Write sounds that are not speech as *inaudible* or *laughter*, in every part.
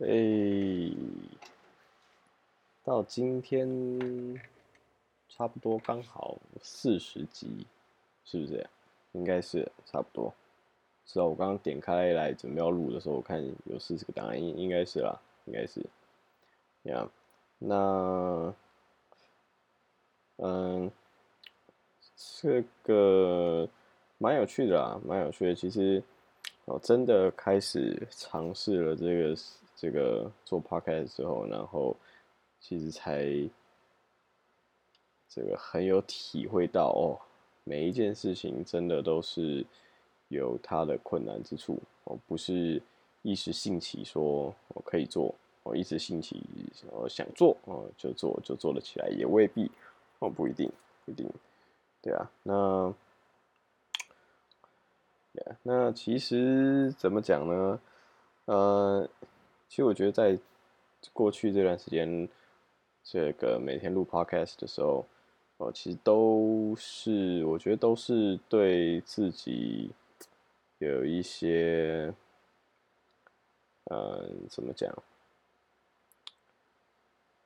诶，到今天差不多刚好四十集，是不是？应该是差不多。是啊，我刚刚点开来准备要录的时候，我看有四十个档案，应应该是啦，应该是。呀，那，嗯，这个蛮有趣的啦，蛮有趣的。其实，我真的开始尝试了这个。这个做 podcast 之后，然后其实才这个很有体会到哦，每一件事情真的都是有它的困难之处哦，不是一时兴起说我可以做，我一时兴起我想做哦就做就做了起来，也未必哦不一定不一定，对啊，那那其实怎么讲呢？呃。其实我觉得，在过去这段时间，这个每天录 podcast 的时候，哦，其实都是我觉得都是对自己有一些，嗯，怎么讲？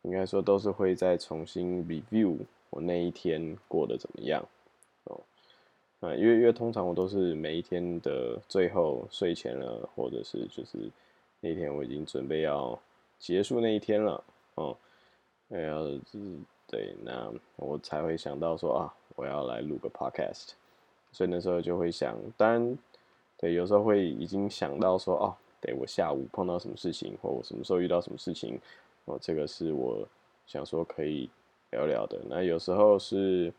应该说都是会再重新 review 我那一天过得怎么样，哦，啊，因为因为通常我都是每一天的最后睡前了，或者是就是。那天我已经准备要结束那一天了，哦，要是对，那我才会想到说啊，我要来录个 podcast，所以那时候就会想，当然，对，有时候会已经想到说，哦，对我下午碰到什么事情，或我什么时候遇到什么事情，哦，这个是我想说可以聊聊的。那有时候是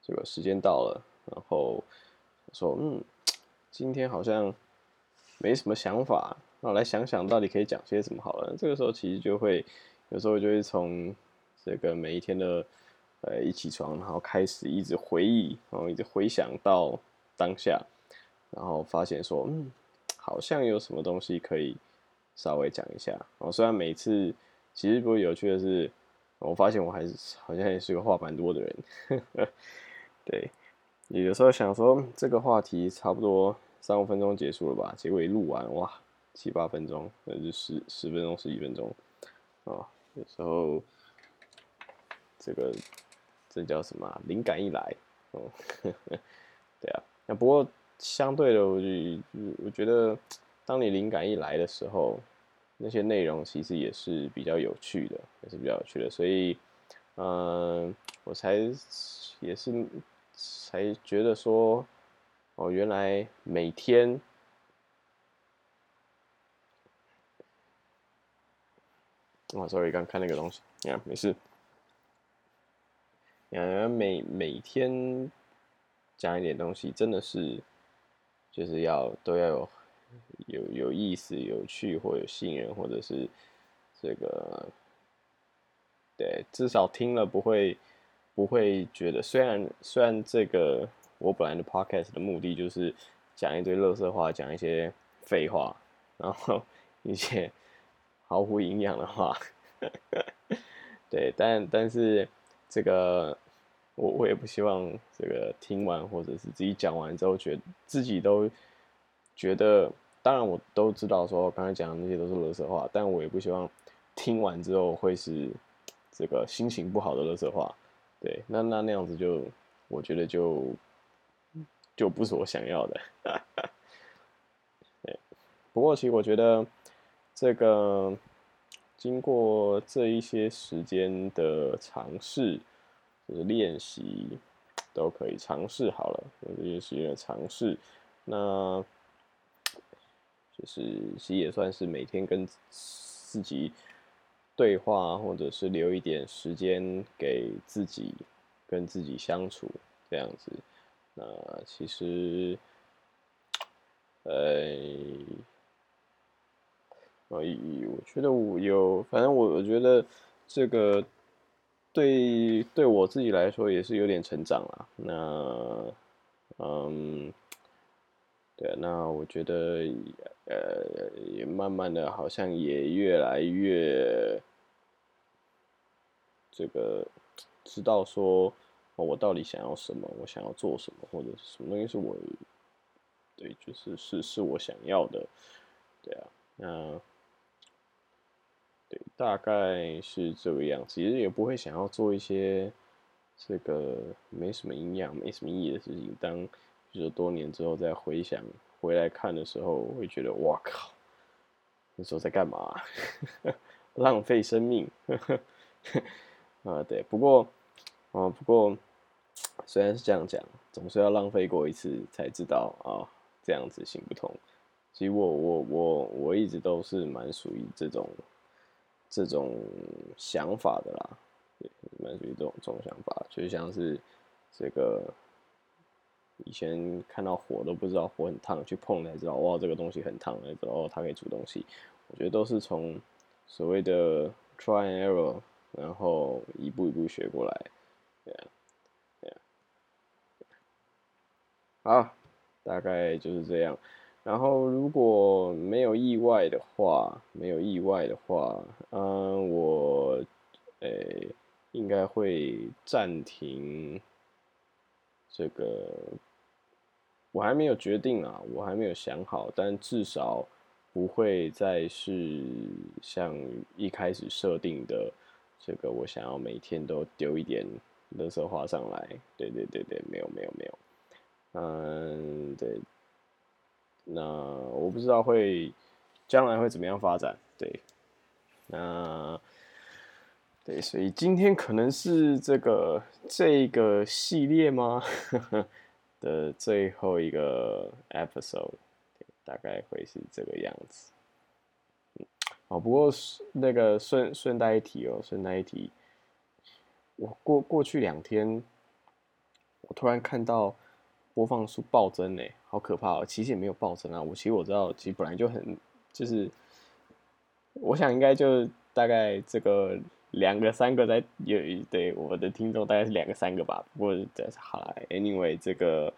这个时间到了，然后说，嗯，今天好像没什么想法。那我来想想到底可以讲些什么好了。这个时候其实就会有时候就会从这个每一天的呃一起床，然后开始一直回忆，然后一直回想到当下，然后发现说嗯，好像有什么东西可以稍微讲一下。然后，虽然每次其实不过有趣的是，我发现我还是好像也是个话蛮多的人。*laughs* 对，有时候想说这个话题差不多三五分钟结束了吧，结果一录完哇！七八分钟，那就十十分钟、十一分钟，啊，有时候这个这叫什么？灵感一来，哦，*laughs* 对啊。那不过相对的，我就我觉得，当你灵感一来的时候，那些内容其实也是比较有趣的，也是比较有趣的。所以，嗯，我才也是才觉得说，哦，原来每天。哦，sorry，刚看那个东西，呀，没事。呀，每每天讲一点东西，真的是就是要都要有有有意思、有趣或有吸引人，或者是这个对，至少听了不会不会觉得，虽然虽然这个我本来的 podcast 的目的就是讲一堆乐色话，讲一些废话，然后 *laughs* 一些。毫无营养的话，*laughs* 对，但但是这个我我也不希望这个听完或者是自己讲完之后，觉自己都觉得，当然我都知道说刚才讲的那些都是乐色话，但我也不希望听完之后会是这个心情不好的乐色话，对，那那那样子就我觉得就就不是我想要的，*laughs* 对，不过其实我觉得。这个经过这一些时间的尝试，就是练习，都可以尝试好了。有这些时间的尝试，那就是其实也算是每天跟自己对话，或者是留一点时间给自己跟自己相处这样子。那其实，呃。啊，我觉得我有，反正我我觉得这个对对我自己来说也是有点成长了。那，嗯，对，那我觉得呃，也慢慢的好像也越来越这个知道说我到底想要什么，我想要做什么，或者是什么东西是我对，就是是是我想要的，对啊，那。对大概是这个样子，其实也不会想要做一些这个没什么营养、没什么意义的事情。当就是多年之后再回想回来看的时候，会觉得哇靠，那时候在干嘛？*laughs* 浪费生命。*laughs* 啊，对，不过，啊，不过，虽然是这样讲，总是要浪费过一次才知道啊，这样子行不通。其实我我我我一直都是蛮属于这种这种想法的啦，对蛮属于这种这种想法，就像是这个以前看到火都不知道火很烫，去碰才知道哇这个东西很烫，才知道哦它可以煮东西。我觉得都是从所谓的 try and error。然后一步一步学过来，对啊，对啊，好，大概就是这样。然后如果没有意外的话，没有意外的话，嗯，我，诶，应该会暂停这个，我还没有决定啊，我还没有想好，但至少不会再是像一开始设定的。这个我想要每天都丢一点垃圾花上来，对对对对，没有没有没有，嗯，对，那我不知道会将来会怎么样发展，对，那对，所以今天可能是这个这个系列吗 *laughs* 的最后一个 episode，大概会是这个样子。哦，不过那个顺顺带一提哦，顺带一提，我过过去两天，我突然看到播放数暴增呢，好可怕哦！其实也没有暴增啊，我其实我知道，其实本来就很就是，我想应该就大概这个两个三个在有对我的听众大概是两个三个吧。不过好了，anyway 这个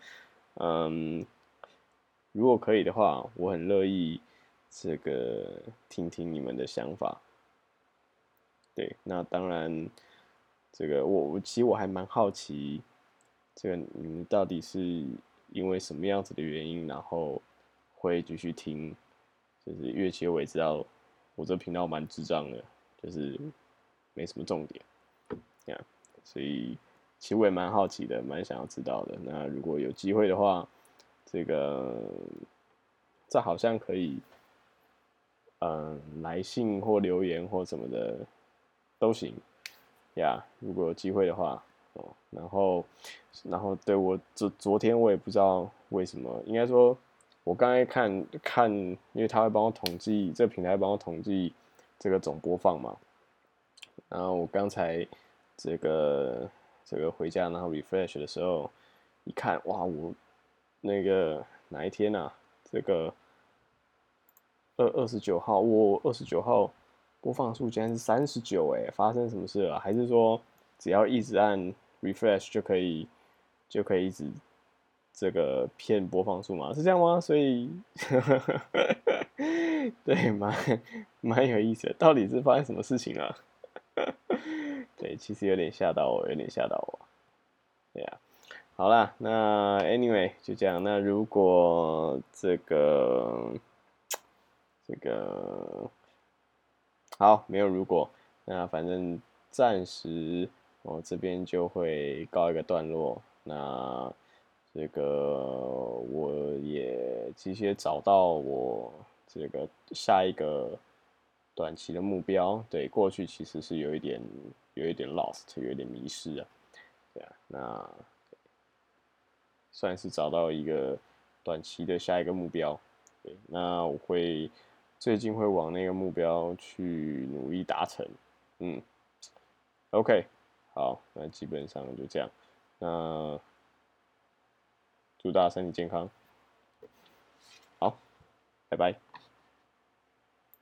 嗯，如果可以的话，我很乐意。这个听听你们的想法，对，那当然，这个我我其实我还蛮好奇，这个你们到底是因为什么样子的原因，然后会继续听，就是乐器我也知道，我这频道蛮智障的，就是没什么重点，这样，所以其实我也蛮好奇的，蛮想要知道的。那如果有机会的话，这个这好像可以。嗯，来信或留言或什么的都行呀。如果有机会的话，哦，然后，然后对我昨昨天我也不知道为什么，应该说，我刚才看看，因为他会帮我统计，这个平台帮我统计这个总播放嘛。然后我刚才这个这个回家然后 refresh 的时候，一看，哇，我那个哪一天啊，这个。二二十九号，我二十九号播放数竟然是三十九，哎，发生什么事了？还是说只要一直按 refresh 就可以就可以一直这个骗播放数嘛？是这样吗？所以 *laughs* 对，蛮蛮有意思的，到底是发生什么事情了？*laughs* 对，其实有点吓到我，有点吓到我。对呀，好啦，那 anyway 就这样。那如果这个。这个好，没有如果，那反正暂时我这边就会告一个段落。那这个我也其实也找到我这个下一个短期的目标。对，过去其实是有一点有一点 lost，有一点迷失啊。对啊，那算是找到一个短期的下一个目标。对，那我会。最近会往那个目标去努力达成，嗯，OK，好，那基本上就这样，那祝大家身体健康，好，拜拜。